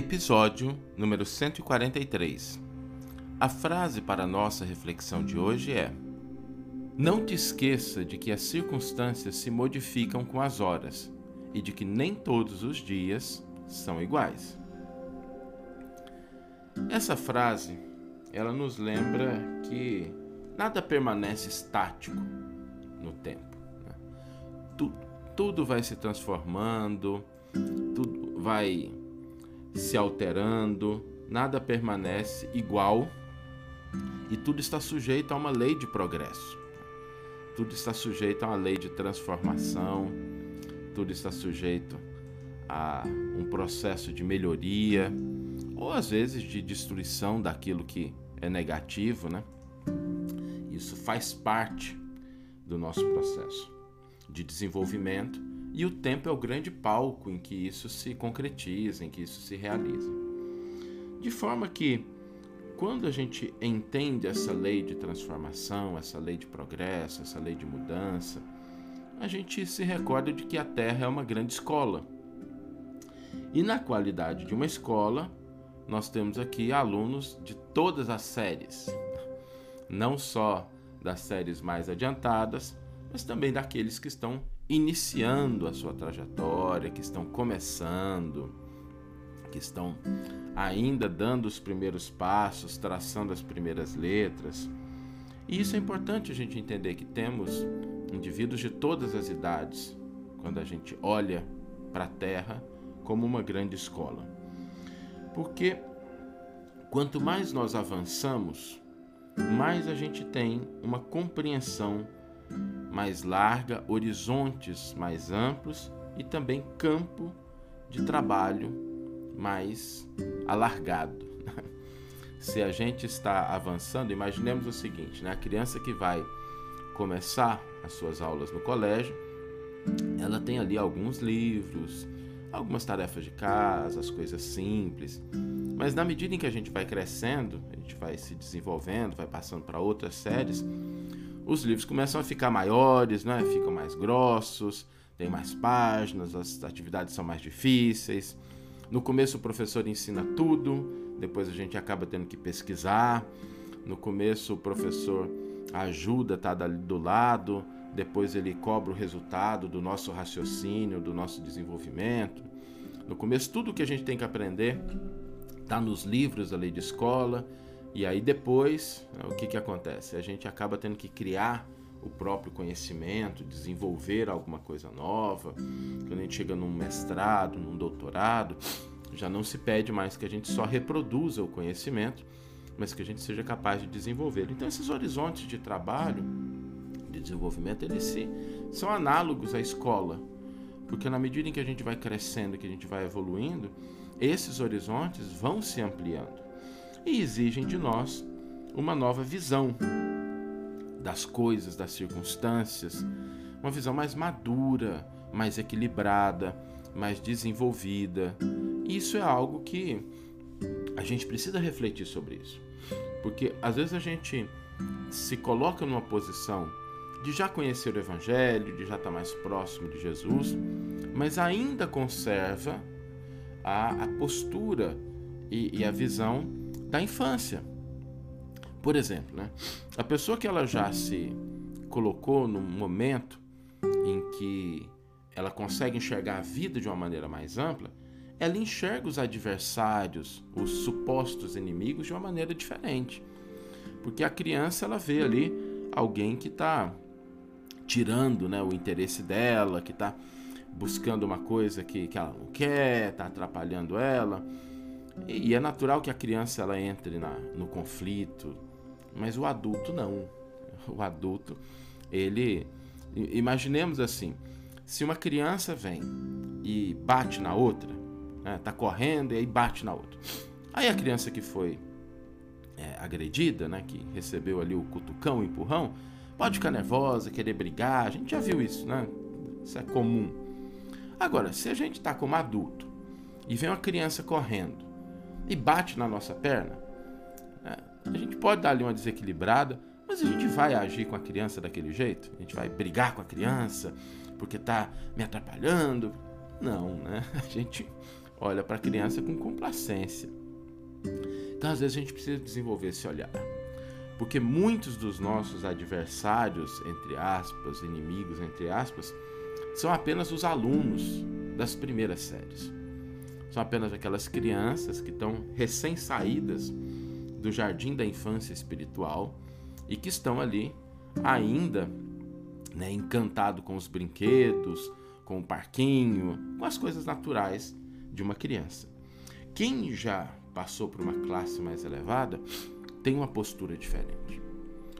Episódio número 143. A frase para a nossa reflexão de hoje é: Não te esqueça de que as circunstâncias se modificam com as horas e de que nem todos os dias são iguais. Essa frase, ela nos lembra que nada permanece estático no tempo. Né? Tudo, tudo vai se transformando, tudo vai se alterando, nada permanece igual e tudo está sujeito a uma lei de progresso. Tudo está sujeito a uma lei de transformação, tudo está sujeito a um processo de melhoria ou às vezes de destruição daquilo que é negativo, né? Isso faz parte do nosso processo de desenvolvimento e o tempo é o grande palco em que isso se concretiza, em que isso se realiza. De forma que, quando a gente entende essa lei de transformação, essa lei de progresso, essa lei de mudança, a gente se recorda de que a Terra é uma grande escola. E na qualidade de uma escola, nós temos aqui alunos de todas as séries, não só das séries mais adiantadas, mas também daqueles que estão iniciando a sua trajetória, que estão começando, que estão ainda dando os primeiros passos, traçando as primeiras letras. E isso é importante a gente entender que temos indivíduos de todas as idades quando a gente olha para a Terra como uma grande escola. Porque quanto mais nós avançamos, mais a gente tem uma compreensão mais larga, horizontes mais amplos e também campo de trabalho mais alargado. Se a gente está avançando, imaginemos o seguinte: né? a criança que vai começar as suas aulas no colégio, ela tem ali alguns livros, algumas tarefas de casa, as coisas simples. Mas na medida em que a gente vai crescendo, a gente vai se desenvolvendo, vai passando para outras séries, os livros começam a ficar maiores, né? ficam mais grossos, tem mais páginas, as atividades são mais difíceis. No começo o professor ensina tudo, depois a gente acaba tendo que pesquisar. No começo o professor ajuda, dali do lado, depois ele cobra o resultado do nosso raciocínio, do nosso desenvolvimento. No começo tudo que a gente tem que aprender está nos livros da lei de escola, e aí depois, né, o que, que acontece? A gente acaba tendo que criar o próprio conhecimento, desenvolver alguma coisa nova. Quando a gente chega num mestrado, num doutorado, já não se pede mais que a gente só reproduza o conhecimento, mas que a gente seja capaz de desenvolvê-lo. Então esses horizontes de trabalho, de desenvolvimento, eles se, são análogos à escola, porque na medida em que a gente vai crescendo, que a gente vai evoluindo, esses horizontes vão se ampliando e exigem de nós uma nova visão das coisas, das circunstâncias, uma visão mais madura, mais equilibrada, mais desenvolvida. Isso é algo que a gente precisa refletir sobre isso. Porque às vezes a gente se coloca numa posição de já conhecer o Evangelho, de já estar mais próximo de Jesus, mas ainda conserva a, a postura e, e a visão da infância. Por exemplo, né? a pessoa que ela já se colocou num momento em que ela consegue enxergar a vida de uma maneira mais ampla, ela enxerga os adversários, os supostos inimigos de uma maneira diferente. Porque a criança ela vê ali alguém que está tirando né, o interesse dela, que está buscando uma coisa que, que ela não quer, está atrapalhando ela. E, é natural que a criança ela entre na, no conflito, mas o adulto não. O adulto, ele. Imaginemos assim: se uma criança vem e bate na outra, né, tá correndo e aí bate na outra. Aí a criança que foi é, agredida, né, que recebeu ali o cutucão, o empurrão, pode ficar nervosa, querer brigar. A gente já viu isso, né? Isso é comum. Agora, se a gente está como adulto e vem uma criança correndo e bate na nossa perna, né? a gente pode dar ali uma desequilibrada, mas a gente vai agir com a criança daquele jeito? A gente vai brigar com a criança porque está me atrapalhando? Não, né? A gente olha para a criança com complacência. Então, às vezes, a gente precisa desenvolver esse olhar. Porque muitos dos nossos adversários, entre aspas, inimigos, entre aspas, são apenas os alunos das primeiras séries. São apenas aquelas crianças que estão recém-saídas do jardim da infância espiritual e que estão ali ainda né, encantado com os brinquedos, com o parquinho, com as coisas naturais de uma criança. Quem já passou por uma classe mais elevada tem uma postura diferente.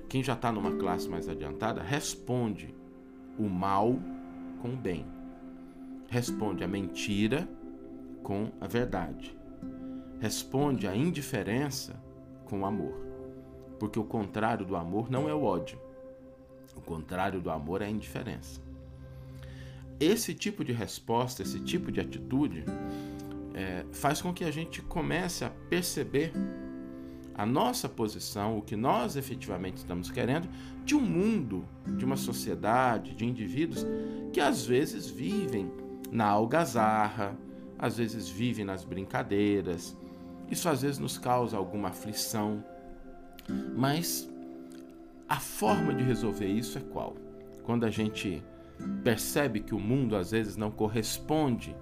Quem já está numa classe mais adiantada responde o mal com o bem, responde a mentira com a verdade, responde a indiferença com o amor. Porque o contrário do amor não é o ódio, o contrário do amor é a indiferença. Esse tipo de resposta, esse tipo de atitude, é, faz com que a gente comece a perceber a nossa posição, o que nós efetivamente estamos querendo, de um mundo, de uma sociedade, de indivíduos que às vezes vivem na algazarra, às vezes vivem nas brincadeiras. Isso às vezes nos causa alguma aflição, mas a forma de resolver isso é qual? Quando a gente percebe que o mundo às vezes não corresponde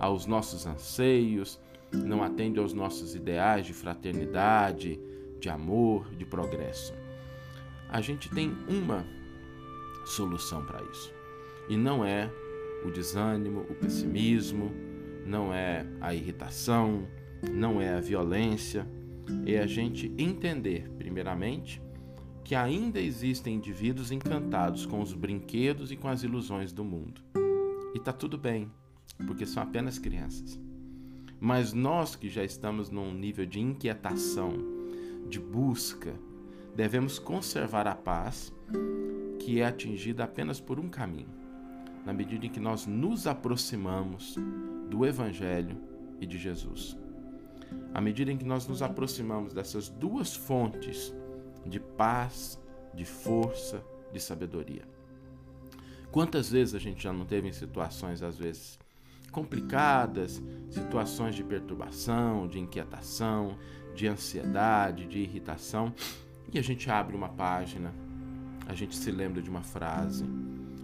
aos nossos anseios, não atende aos nossos ideais de fraternidade, de amor, de progresso. A gente tem uma solução para isso. E não é o desânimo, o pessimismo, não é a irritação, não é a violência, é a gente entender, primeiramente, que ainda existem indivíduos encantados com os brinquedos e com as ilusões do mundo. E tá tudo bem, porque são apenas crianças. Mas nós que já estamos num nível de inquietação, de busca, devemos conservar a paz que é atingida apenas por um caminho, na medida em que nós nos aproximamos do Evangelho e de Jesus. À medida em que nós nos aproximamos dessas duas fontes de paz, de força, de sabedoria. Quantas vezes a gente já não teve em situações, às vezes, complicadas, situações de perturbação, de inquietação, de ansiedade, de irritação, e a gente abre uma página, a gente se lembra de uma frase,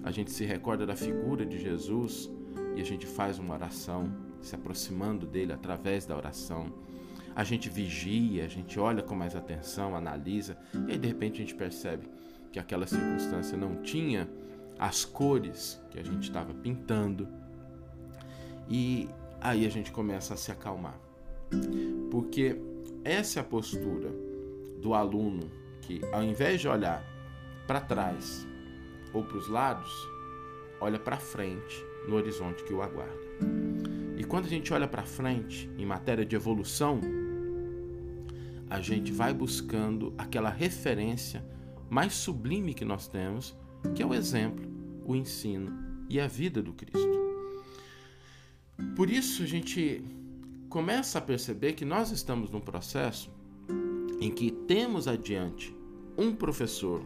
a gente se recorda da figura de Jesus e a gente faz uma oração, se aproximando dele através da oração. A gente vigia, a gente olha com mais atenção, analisa, e aí de repente a gente percebe que aquela circunstância não tinha as cores que a gente estava pintando, e aí a gente começa a se acalmar. Porque essa é a postura do aluno que, ao invés de olhar para trás ou para os lados, olha para frente no horizonte que o aguarda. E quando a gente olha para frente em matéria de evolução, a gente vai buscando aquela referência mais sublime que nós temos, que é o exemplo, o ensino e a vida do Cristo. Por isso a gente começa a perceber que nós estamos num processo em que temos adiante um professor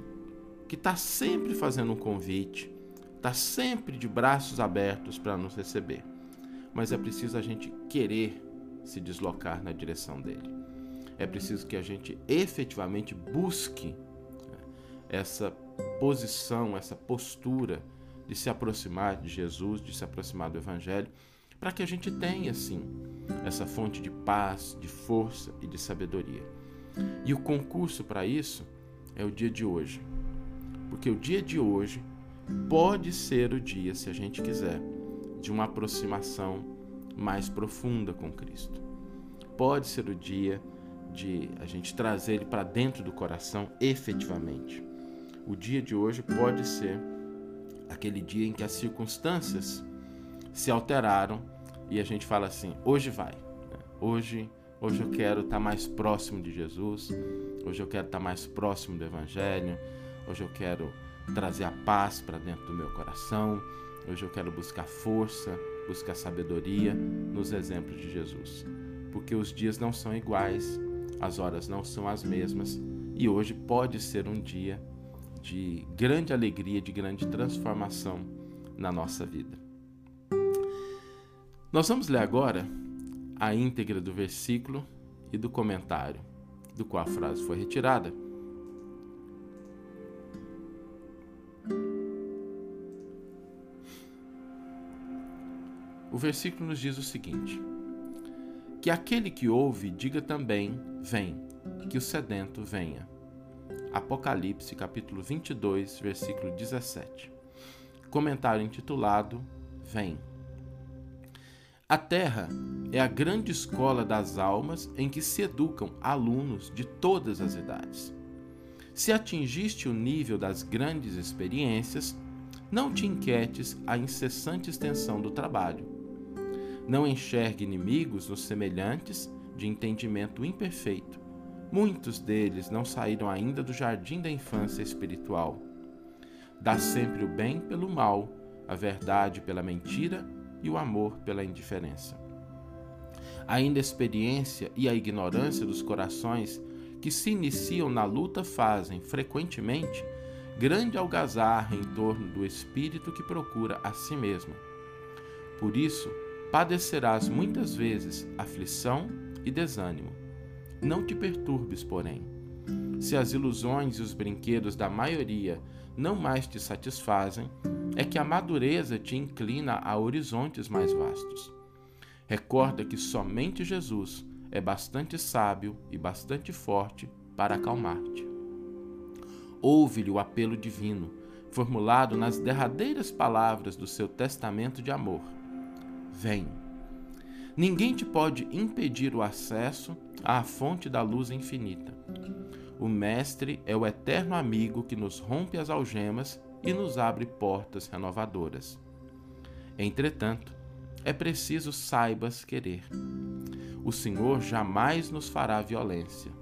que está sempre fazendo um convite, está sempre de braços abertos para nos receber. Mas é preciso a gente querer se deslocar na direção dele. É preciso que a gente efetivamente busque né, essa posição, essa postura de se aproximar de Jesus, de se aproximar do Evangelho para que a gente tenha, sim, essa fonte de paz, de força e de sabedoria. E o concurso para isso é o dia de hoje. Porque o dia de hoje pode ser o dia, se a gente quiser, de uma aproximação mais profunda com Cristo. Pode ser o dia de a gente trazer ele para dentro do coração efetivamente. O dia de hoje pode ser aquele dia em que as circunstâncias se alteraram e a gente fala assim: hoje vai. Né? Hoje, hoje eu quero estar mais próximo de Jesus. Hoje eu quero estar mais próximo do Evangelho. Hoje eu quero trazer a paz para dentro do meu coração. Hoje eu quero buscar força, buscar sabedoria nos exemplos de Jesus. Porque os dias não são iguais, as horas não são as mesmas e hoje pode ser um dia de grande alegria, de grande transformação na nossa vida. Nós vamos ler agora a íntegra do versículo e do comentário do qual a frase foi retirada. O versículo nos diz o seguinte: Que aquele que ouve diga também: Vem, que o sedento venha. Apocalipse, capítulo 22, versículo 17. Comentário intitulado Vem. A Terra é a grande escola das almas em que se educam alunos de todas as idades. Se atingiste o nível das grandes experiências, não te inquietes a incessante extensão do trabalho. Não enxergue inimigos nos semelhantes de entendimento imperfeito. Muitos deles não saíram ainda do jardim da infância espiritual. Dá sempre o bem pelo mal, a verdade pela mentira e o amor pela indiferença. A inexperiência e a ignorância dos corações que se iniciam na luta fazem, frequentemente, grande algazarra em torno do espírito que procura a si mesmo. Por isso, padecerás muitas vezes aflição e desânimo. Não te perturbes, porém. Se as ilusões e os brinquedos da maioria não mais te satisfazem, é que a madureza te inclina a horizontes mais vastos. Recorda que somente Jesus é bastante sábio e bastante forte para acalmar-te. Ouve-lhe o apelo divino, formulado nas derradeiras palavras do seu testamento de amor. Vem. Ninguém te pode impedir o acesso à fonte da luz infinita. O Mestre é o eterno amigo que nos rompe as algemas e nos abre portas renovadoras. Entretanto, é preciso saibas querer. O Senhor jamais nos fará violência.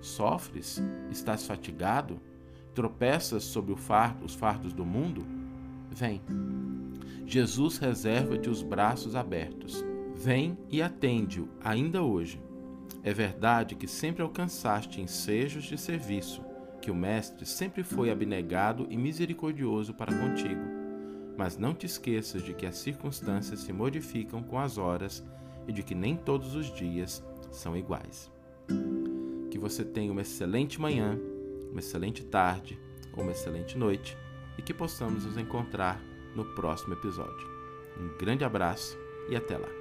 Sofres? Estás fatigado? Tropeças sob fardo, os fardos do mundo? Vem. Jesus reserva-te os braços abertos. Vem e atende-o ainda hoje. É verdade que sempre alcançaste ensejos de serviço que o Mestre sempre foi abnegado e misericordioso para contigo. Mas não te esqueças de que as circunstâncias se modificam com as horas e de que nem todos os dias são iguais. Que você tenha uma excelente manhã, uma excelente tarde ou uma excelente noite e que possamos nos encontrar no próximo episódio. Um grande abraço e até lá!